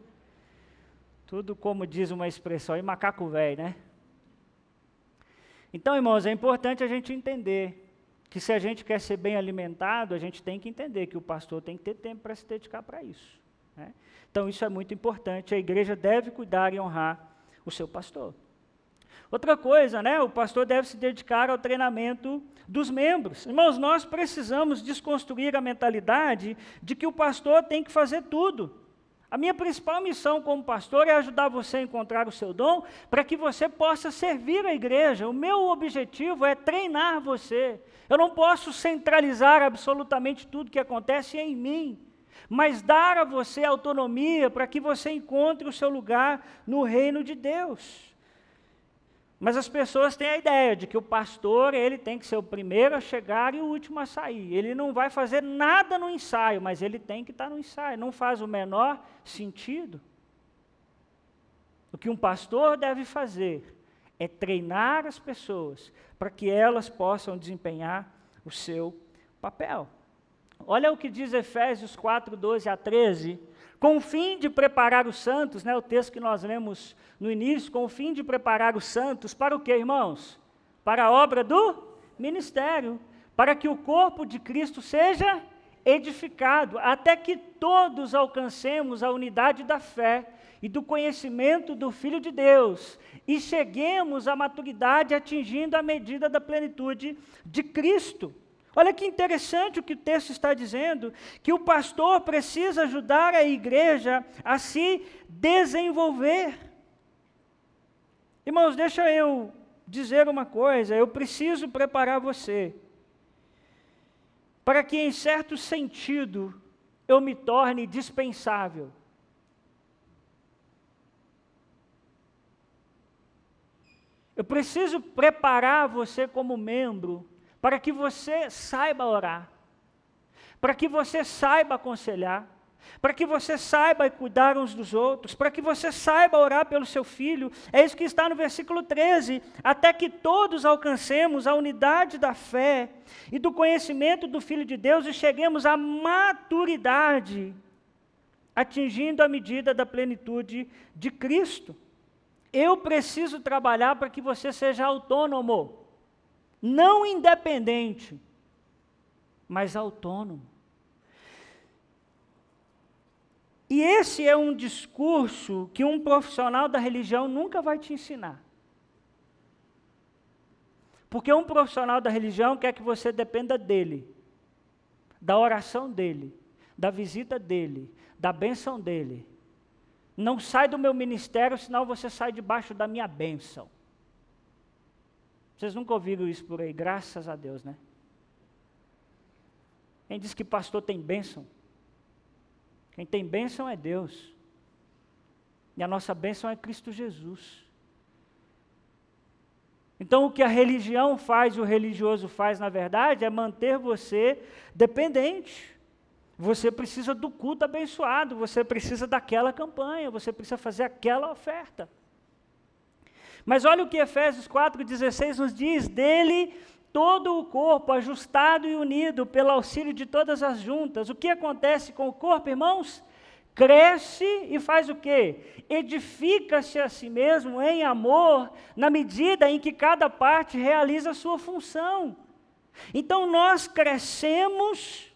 tudo como diz uma expressão, e macaco velho, né? Então, irmãos, é importante a gente entender que se a gente quer ser bem alimentado, a gente tem que entender que o pastor tem que ter tempo para se dedicar para isso. Né? Então, isso é muito importante. A igreja deve cuidar e honrar o seu pastor. Outra coisa, né? O pastor deve se dedicar ao treinamento dos membros. Irmãos, nós precisamos desconstruir a mentalidade de que o pastor tem que fazer tudo. A minha principal missão como pastor é ajudar você a encontrar o seu dom para que você possa servir a igreja. O meu objetivo é treinar você. Eu não posso centralizar absolutamente tudo que acontece em mim, mas dar a você autonomia para que você encontre o seu lugar no reino de Deus. Mas as pessoas têm a ideia de que o pastor, ele tem que ser o primeiro a chegar e o último a sair. Ele não vai fazer nada no ensaio, mas ele tem que estar no ensaio. Não faz o menor sentido. O que um pastor deve fazer é treinar as pessoas para que elas possam desempenhar o seu papel. Olha o que diz Efésios 4, 12 a 13 com o fim de preparar os santos, né, o texto que nós lemos no início, com o fim de preparar os santos para o que, irmãos? Para a obra do ministério, para que o corpo de Cristo seja edificado, até que todos alcancemos a unidade da fé e do conhecimento do Filho de Deus e cheguemos à maturidade atingindo a medida da plenitude de Cristo. Olha que interessante o que o texto está dizendo, que o pastor precisa ajudar a igreja a se desenvolver. Irmãos, deixa eu dizer uma coisa, eu preciso preparar você para que, em certo sentido, eu me torne dispensável. Eu preciso preparar você como membro para que você saiba orar, para que você saiba aconselhar, para que você saiba cuidar uns dos outros, para que você saiba orar pelo seu filho. É isso que está no versículo 13: até que todos alcancemos a unidade da fé e do conhecimento do Filho de Deus e cheguemos à maturidade, atingindo a medida da plenitude de Cristo. Eu preciso trabalhar para que você seja autônomo não independente, mas autônomo. E esse é um discurso que um profissional da religião nunca vai te ensinar. Porque um profissional da religião quer que você dependa dele, da oração dele, da visita dele, da bênção dele. Não sai do meu ministério, senão você sai debaixo da minha bênção. Vocês nunca ouviram isso por aí, graças a Deus, né? Quem diz que pastor tem bênção? Quem tem bênção é Deus. E a nossa bênção é Cristo Jesus. Então, o que a religião faz e o religioso faz, na verdade, é manter você dependente. Você precisa do culto abençoado, você precisa daquela campanha, você precisa fazer aquela oferta. Mas olha o que Efésios 4,16 nos diz: dele todo o corpo ajustado e unido pelo auxílio de todas as juntas. O que acontece com o corpo, irmãos? Cresce e faz o quê? Edifica-se a si mesmo em amor, na medida em que cada parte realiza a sua função. Então nós crescemos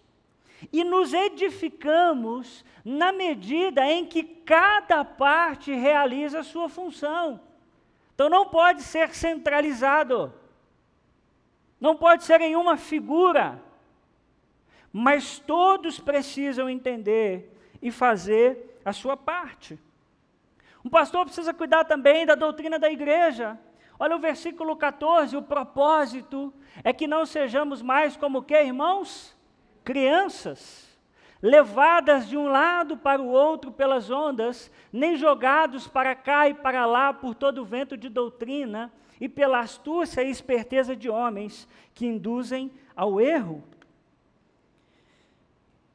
e nos edificamos na medida em que cada parte realiza a sua função. Então não pode ser centralizado, não pode ser em uma figura, mas todos precisam entender e fazer a sua parte. Um pastor precisa cuidar também da doutrina da igreja. Olha o versículo 14, o propósito é que não sejamos mais como que, irmãos? Crianças, levadas de um lado para o outro pelas ondas, nem jogados para cá e para lá por todo o vento de doutrina e pela astúcia e esperteza de homens que induzem ao erro.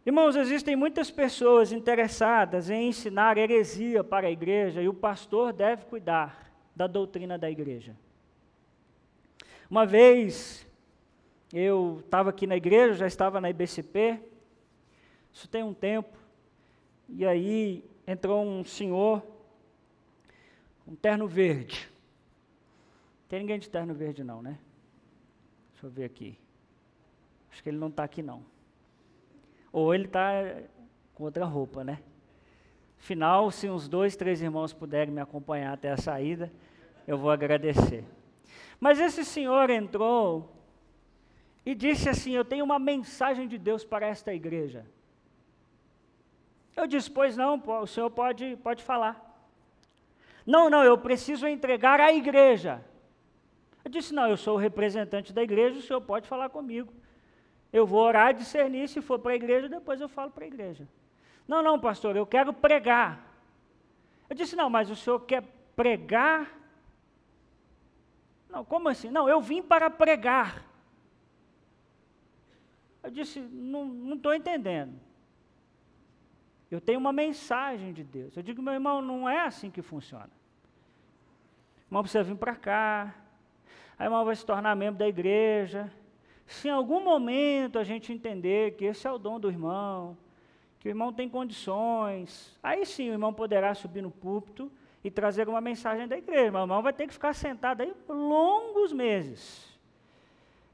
Irmãos, existem muitas pessoas interessadas em ensinar heresia para a igreja e o pastor deve cuidar da doutrina da igreja. Uma vez eu estava aqui na igreja, já estava na IBCP, isso tem um tempo, e aí entrou um senhor, um terno verde. Tem ninguém de terno verde não, né? Deixa eu ver aqui. Acho que ele não está aqui não. Ou ele está com outra roupa, né? Final, se uns dois, três irmãos puderem me acompanhar até a saída, eu vou agradecer. Mas esse senhor entrou e disse assim: Eu tenho uma mensagem de Deus para esta igreja. Eu disse: Pois não, o senhor pode, pode falar. Não, não, eu preciso entregar à igreja. Eu disse: Não, eu sou o representante da igreja, o senhor pode falar comigo. Eu vou orar, discernir, se for para a igreja, depois eu falo para a igreja. Não, não, pastor, eu quero pregar. Eu disse, não, mas o senhor quer pregar? Não, como assim? Não, eu vim para pregar. Eu disse, não estou entendendo. Eu tenho uma mensagem de Deus. Eu digo, meu irmão, não é assim que funciona. O irmão precisa vir para cá. Aí irmão vai se tornar membro da igreja. Se em algum momento a gente entender que esse é o dom do irmão, que o irmão tem condições, aí sim o irmão poderá subir no púlpito e trazer uma mensagem da igreja. Mas o irmão vai ter que ficar sentado aí longos meses.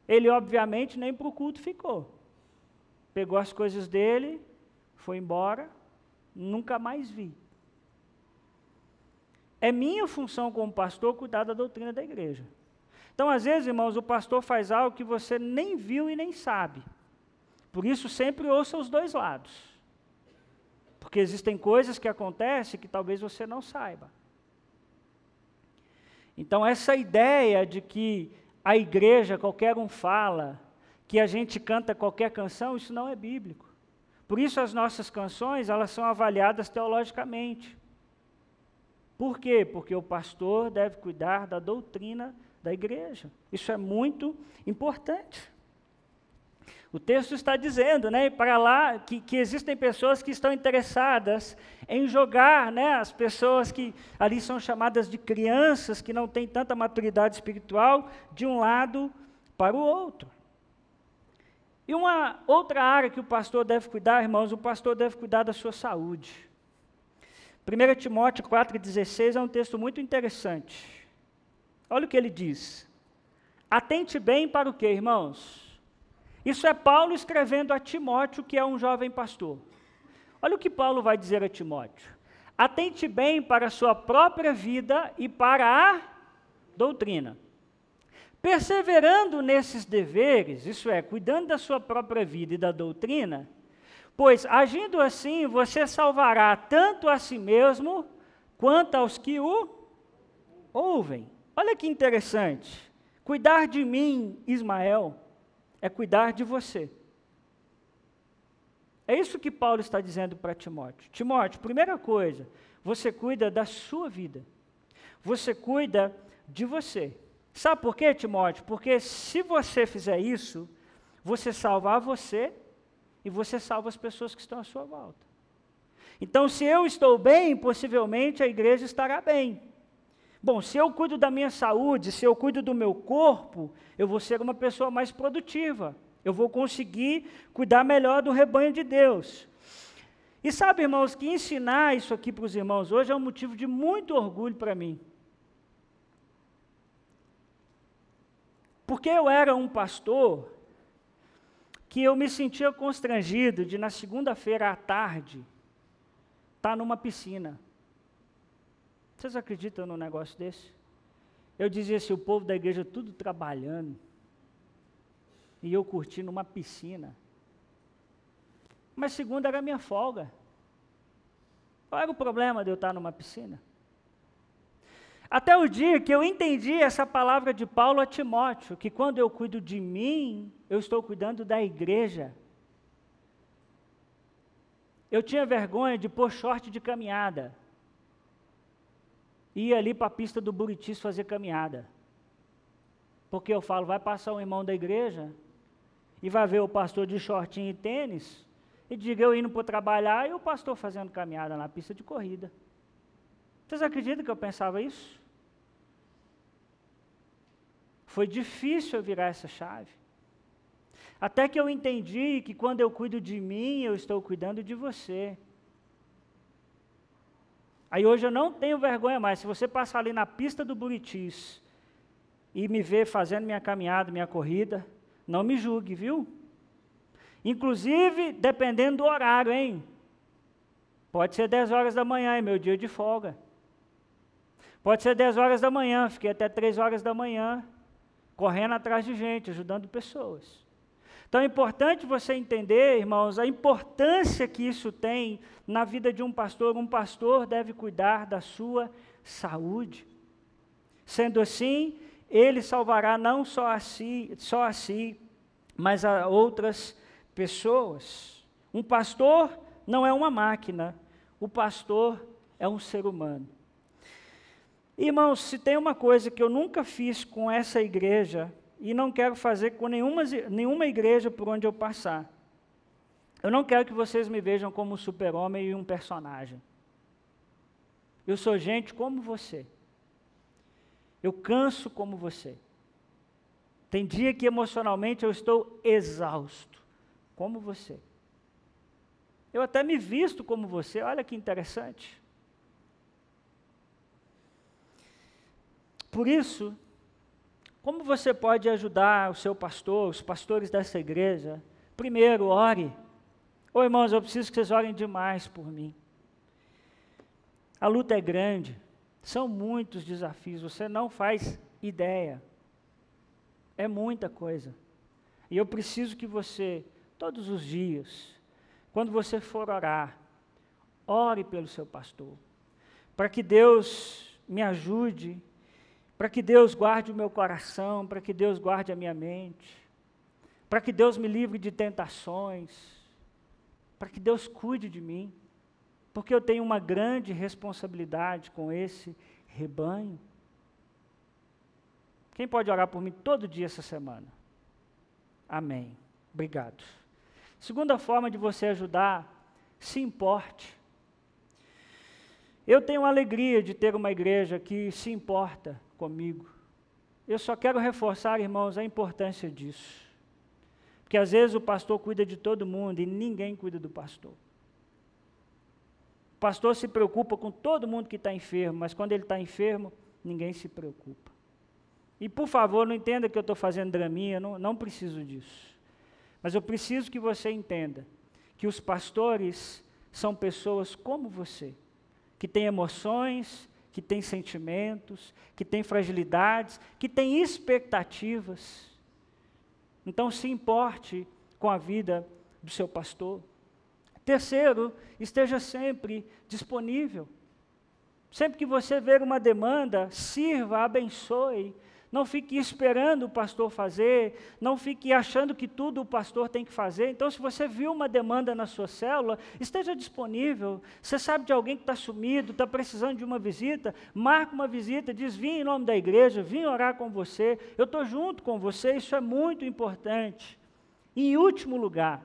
Ele, obviamente, nem para o culto ficou. Pegou as coisas dele, foi embora, nunca mais vi. É minha função como pastor cuidar da doutrina da igreja. Então, às vezes, irmãos, o pastor faz algo que você nem viu e nem sabe. Por isso, sempre ouça os dois lados. Porque existem coisas que acontecem que talvez você não saiba. Então, essa ideia de que a igreja, qualquer um fala, que a gente canta qualquer canção, isso não é bíblico. Por isso as nossas canções, elas são avaliadas teologicamente. Por quê? Porque o pastor deve cuidar da doutrina da igreja. Isso é muito importante. O texto está dizendo, né, para lá, que, que, existem pessoas que estão interessadas em jogar, né, as pessoas que ali são chamadas de crianças, que não têm tanta maturidade espiritual, de um lado para o outro. E uma outra área que o pastor deve cuidar, irmãos, o pastor deve cuidar da sua saúde. 1 Timóteo 4,16 é um texto muito interessante. Olha o que ele diz. Atente bem para o que, irmãos? Isso é Paulo escrevendo a Timóteo, que é um jovem pastor. Olha o que Paulo vai dizer a Timóteo. Atente bem para a sua própria vida e para a doutrina. Perseverando nesses deveres, isso é, cuidando da sua própria vida e da doutrina, pois agindo assim você salvará tanto a si mesmo quanto aos que o ouvem. Olha que interessante. Cuidar de mim, Ismael, é cuidar de você. É isso que Paulo está dizendo para Timóteo. Timóteo, primeira coisa, você cuida da sua vida. Você cuida de você. Sabe por quê, Timóteo? Porque se você fizer isso, você salvar você e você salva as pessoas que estão à sua volta. Então, se eu estou bem, possivelmente a igreja estará bem. Bom, se eu cuido da minha saúde, se eu cuido do meu corpo, eu vou ser uma pessoa mais produtiva. Eu vou conseguir cuidar melhor do rebanho de Deus. E sabe, irmãos, que ensinar isso aqui para os irmãos hoje é um motivo de muito orgulho para mim. Porque eu era um pastor que eu me sentia constrangido de, na segunda-feira à tarde, estar tá numa piscina. Vocês acreditam num negócio desse? Eu dizia assim: o povo da igreja tudo trabalhando, e eu curtindo uma piscina. Mas segunda era minha folga. Qual era o problema de eu estar numa piscina? Até o dia que eu entendi essa palavra de Paulo a Timóteo, que quando eu cuido de mim, eu estou cuidando da igreja. Eu tinha vergonha de pôr short de caminhada. Ia ali para a pista do Buritis fazer caminhada. Porque eu falo, vai passar um irmão da igreja e vai ver o pastor de shortinho e tênis, e diga eu indo para trabalhar e o pastor fazendo caminhada na pista de corrida. Vocês acreditam que eu pensava isso? Foi difícil eu virar essa chave. Até que eu entendi que quando eu cuido de mim, eu estou cuidando de você. Aí hoje eu não tenho vergonha mais. Se você passar ali na pista do Buritis e me ver fazendo minha caminhada, minha corrida, não me julgue, viu? Inclusive, dependendo do horário, hein? Pode ser 10 horas da manhã, é meu dia de folga. Pode ser 10 horas da manhã, fiquei até 3 horas da manhã, correndo atrás de gente, ajudando pessoas. Então é importante você entender, irmãos, a importância que isso tem na vida de um pastor. Um pastor deve cuidar da sua saúde. Sendo assim, ele salvará não só a si, só a si, mas a outras pessoas. Um pastor não é uma máquina, o pastor é um ser humano. Irmãos, se tem uma coisa que eu nunca fiz com essa igreja, e não quero fazer com nenhuma, nenhuma igreja por onde eu passar, eu não quero que vocês me vejam como um super-homem e um personagem. Eu sou gente como você. Eu canso como você. Tem dia que emocionalmente eu estou exausto como você. Eu até me visto como você, olha que interessante. Por isso, como você pode ajudar o seu pastor, os pastores dessa igreja? Primeiro, ore. Ô irmãos, eu preciso que vocês orem demais por mim. A luta é grande, são muitos desafios, você não faz ideia. É muita coisa. E eu preciso que você todos os dias, quando você for orar, ore pelo seu pastor, para que Deus me ajude, para que Deus guarde o meu coração, para que Deus guarde a minha mente, para que Deus me livre de tentações, para que Deus cuide de mim, porque eu tenho uma grande responsabilidade com esse rebanho. Quem pode orar por mim todo dia essa semana? Amém. Obrigado. Segunda forma de você ajudar, se importe. Eu tenho alegria de ter uma igreja que se importa comigo. Eu só quero reforçar, irmãos, a importância disso. Porque às vezes o pastor cuida de todo mundo e ninguém cuida do pastor. O pastor se preocupa com todo mundo que está enfermo, mas quando ele está enfermo, ninguém se preocupa. E por favor, não entenda que eu estou fazendo draminha, não, não preciso disso. Mas eu preciso que você entenda que os pastores são pessoas como você, que têm emoções, que têm sentimentos, que têm fragilidades, que têm expectativas. Então, se importe com a vida do seu pastor. Terceiro, esteja sempre disponível. Sempre que você ver uma demanda, sirva, abençoe, não fique esperando o pastor fazer, não fique achando que tudo o pastor tem que fazer. Então, se você viu uma demanda na sua célula, esteja disponível. Você sabe de alguém que está sumido, está precisando de uma visita, marca uma visita, diz: vim em nome da igreja, vim orar com você, eu estou junto com você, isso é muito importante. E, em último lugar,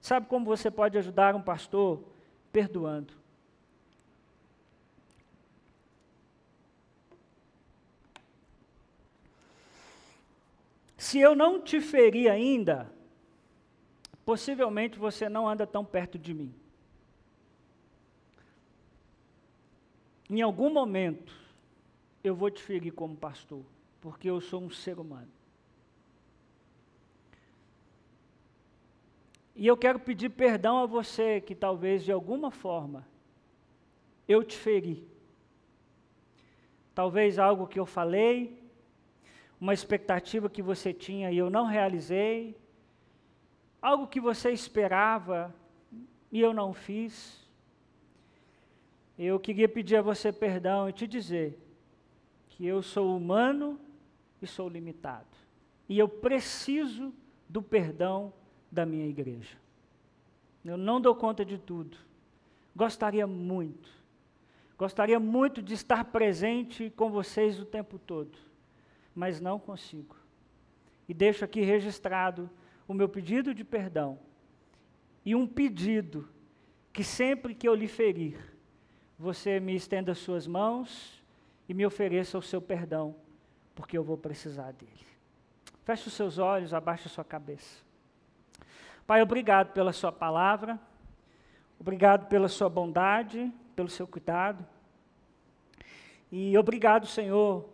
sabe como você pode ajudar um pastor? Perdoando. Se eu não te feri ainda, possivelmente você não anda tão perto de mim. Em algum momento, eu vou te ferir como pastor, porque eu sou um ser humano. E eu quero pedir perdão a você que talvez de alguma forma eu te feri. Talvez algo que eu falei, uma expectativa que você tinha e eu não realizei, algo que você esperava e eu não fiz. Eu queria pedir a você perdão e te dizer que eu sou humano e sou limitado. E eu preciso do perdão da minha igreja. Eu não dou conta de tudo. Gostaria muito, gostaria muito de estar presente com vocês o tempo todo, mas não consigo. E deixo aqui registrado o meu pedido de perdão e um pedido que sempre que eu lhe ferir, você me estenda as suas mãos e me ofereça o seu perdão, porque eu vou precisar dele. Feche os seus olhos, abaixe a sua cabeça. Pai, obrigado pela Sua palavra, obrigado pela Sua bondade, pelo seu cuidado. E obrigado, Senhor,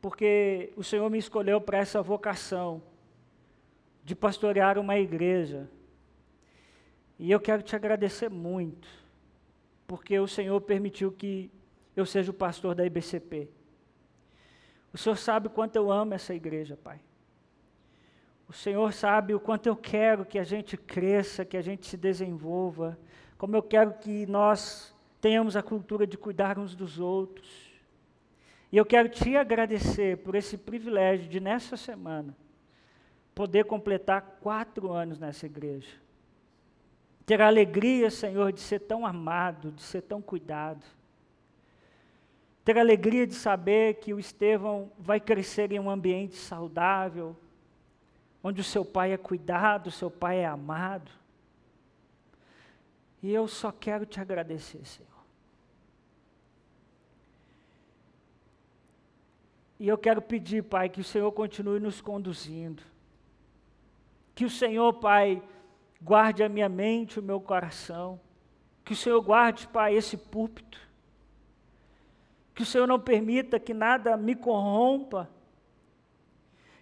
porque o Senhor me escolheu para essa vocação de pastorear uma igreja. E eu quero te agradecer muito, porque o Senhor permitiu que eu seja o pastor da IBCP. O Senhor sabe quanto eu amo essa igreja, Pai. O Senhor sabe o quanto eu quero que a gente cresça, que a gente se desenvolva, como eu quero que nós tenhamos a cultura de cuidar uns dos outros. E eu quero te agradecer por esse privilégio de, nessa semana, poder completar quatro anos nessa igreja. Ter a alegria, Senhor, de ser tão amado, de ser tão cuidado. Ter a alegria de saber que o Estevão vai crescer em um ambiente saudável, onde o seu pai é cuidado, o seu pai é amado. E eu só quero te agradecer, Senhor. E eu quero pedir, Pai, que o Senhor continue nos conduzindo. Que o Senhor, Pai, guarde a minha mente, o meu coração. Que o Senhor guarde, Pai, esse púlpito. Que o Senhor não permita que nada me corrompa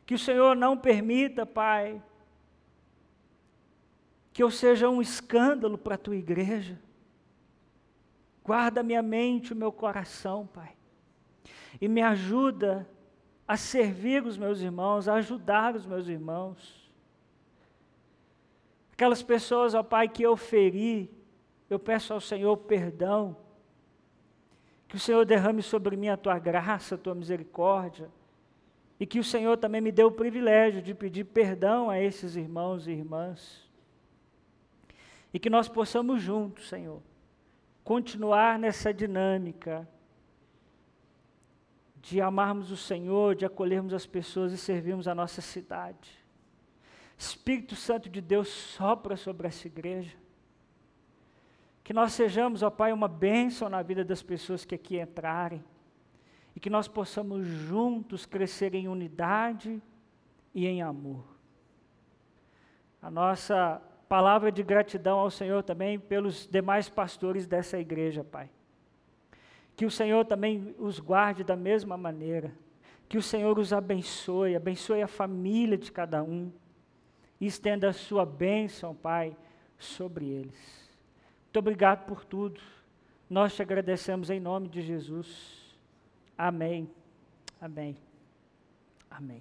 que o Senhor não permita, Pai, que eu seja um escândalo para a tua igreja. Guarda minha mente, o meu coração, Pai. E me ajuda a servir os meus irmãos, a ajudar os meus irmãos. Aquelas pessoas, ó Pai, que eu feri, eu peço ao Senhor perdão. Que o Senhor derrame sobre mim a tua graça, a tua misericórdia e que o Senhor também me deu o privilégio de pedir perdão a esses irmãos e irmãs. E que nós possamos juntos, Senhor, continuar nessa dinâmica de amarmos o Senhor, de acolhermos as pessoas e servirmos a nossa cidade. Espírito Santo de Deus sopra sobre essa igreja. Que nós sejamos, ó Pai, uma bênção na vida das pessoas que aqui entrarem e que nós possamos juntos crescer em unidade e em amor. A nossa palavra de gratidão ao Senhor também pelos demais pastores dessa igreja, Pai. Que o Senhor também os guarde da mesma maneira. Que o Senhor os abençoe, abençoe a família de cada um e estenda a sua bênção, Pai, sobre eles. Muito obrigado por tudo. Nós te agradecemos em nome de Jesus. Amém. Amém.